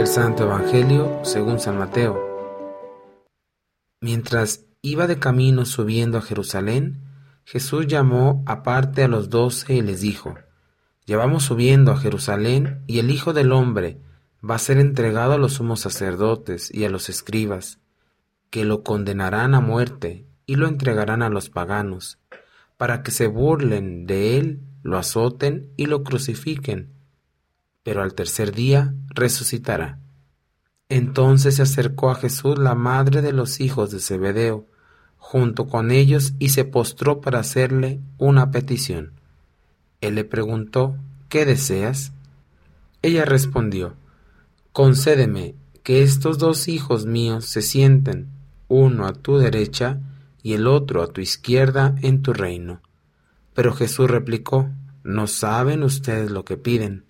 Del Santo Evangelio según San Mateo. Mientras iba de camino subiendo a Jerusalén, Jesús llamó aparte a los doce y les dijo, Ya vamos subiendo a Jerusalén y el Hijo del Hombre va a ser entregado a los sumos sacerdotes y a los escribas, que lo condenarán a muerte y lo entregarán a los paganos, para que se burlen de él, lo azoten y lo crucifiquen, pero al tercer día resucitará. Entonces se acercó a Jesús la madre de los hijos de Zebedeo, junto con ellos, y se postró para hacerle una petición. Él le preguntó, ¿qué deseas? Ella respondió, Concédeme que estos dos hijos míos se sienten, uno a tu derecha y el otro a tu izquierda en tu reino. Pero Jesús replicó, No saben ustedes lo que piden.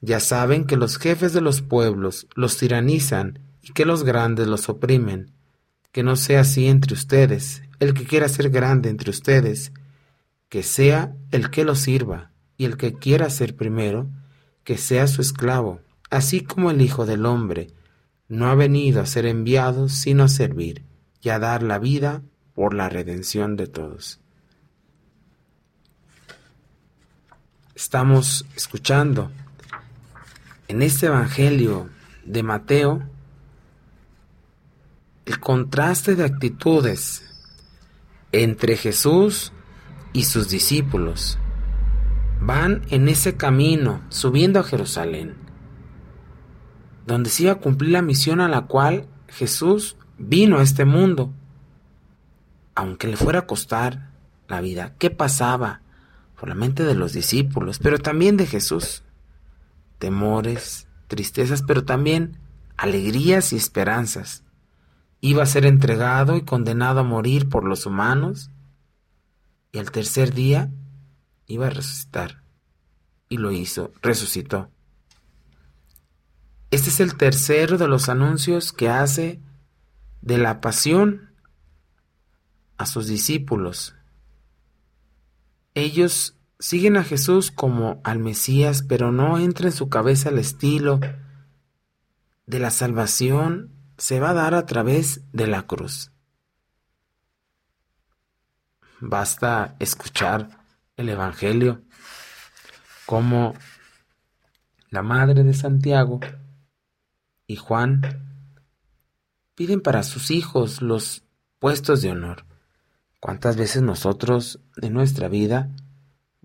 Ya saben que los jefes de los pueblos los tiranizan y que los grandes los oprimen. Que no sea así entre ustedes. El que quiera ser grande entre ustedes, que sea el que lo sirva, y el que quiera ser primero, que sea su esclavo así como el Hijo del Hombre no ha venido a ser enviado sino a servir y a dar la vida por la redención de todos. Estamos escuchando en este Evangelio de Mateo el contraste de actitudes entre Jesús y sus discípulos. Van en ese camino subiendo a Jerusalén donde se iba a cumplir la misión a la cual Jesús vino a este mundo. Aunque le fuera a costar la vida, ¿qué pasaba por la mente de los discípulos, pero también de Jesús? Temores, tristezas, pero también alegrías y esperanzas. Iba a ser entregado y condenado a morir por los humanos y al tercer día iba a resucitar. Y lo hizo, resucitó. Este es el tercero de los anuncios que hace de la pasión a sus discípulos. Ellos siguen a Jesús como al Mesías, pero no entra en su cabeza el estilo de la salvación se va a dar a través de la cruz. Basta escuchar el Evangelio como la madre de Santiago y Juan piden para sus hijos los puestos de honor. ¿Cuántas veces nosotros en nuestra vida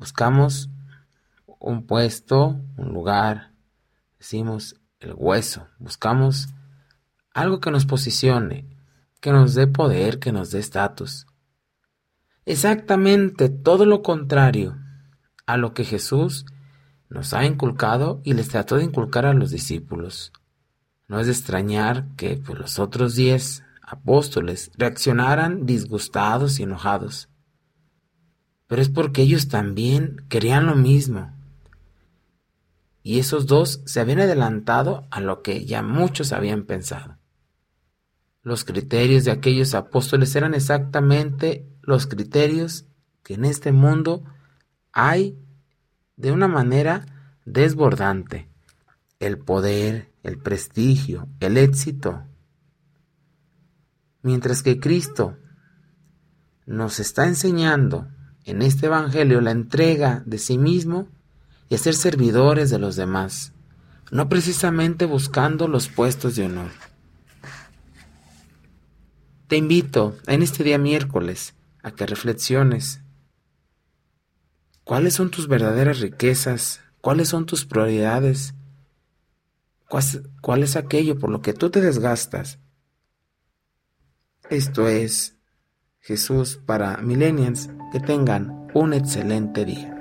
buscamos un puesto, un lugar, decimos el hueso, buscamos algo que nos posicione, que nos dé poder, que nos dé estatus? Exactamente todo lo contrario a lo que Jesús nos ha inculcado y les trató de inculcar a los discípulos. No es de extrañar que pues, los otros diez apóstoles reaccionaran disgustados y enojados. Pero es porque ellos también querían lo mismo. Y esos dos se habían adelantado a lo que ya muchos habían pensado. Los criterios de aquellos apóstoles eran exactamente los criterios que en este mundo hay de una manera desbordante. El poder, el prestigio, el éxito. Mientras que Cristo nos está enseñando en este Evangelio la entrega de sí mismo y ser servidores de los demás, no precisamente buscando los puestos de honor. Te invito en este día miércoles a que reflexiones. ¿Cuáles son tus verdaderas riquezas? ¿Cuáles son tus prioridades? ¿Cuál es aquello por lo que tú te desgastas? Esto es Jesús para millennials. Que tengan un excelente día.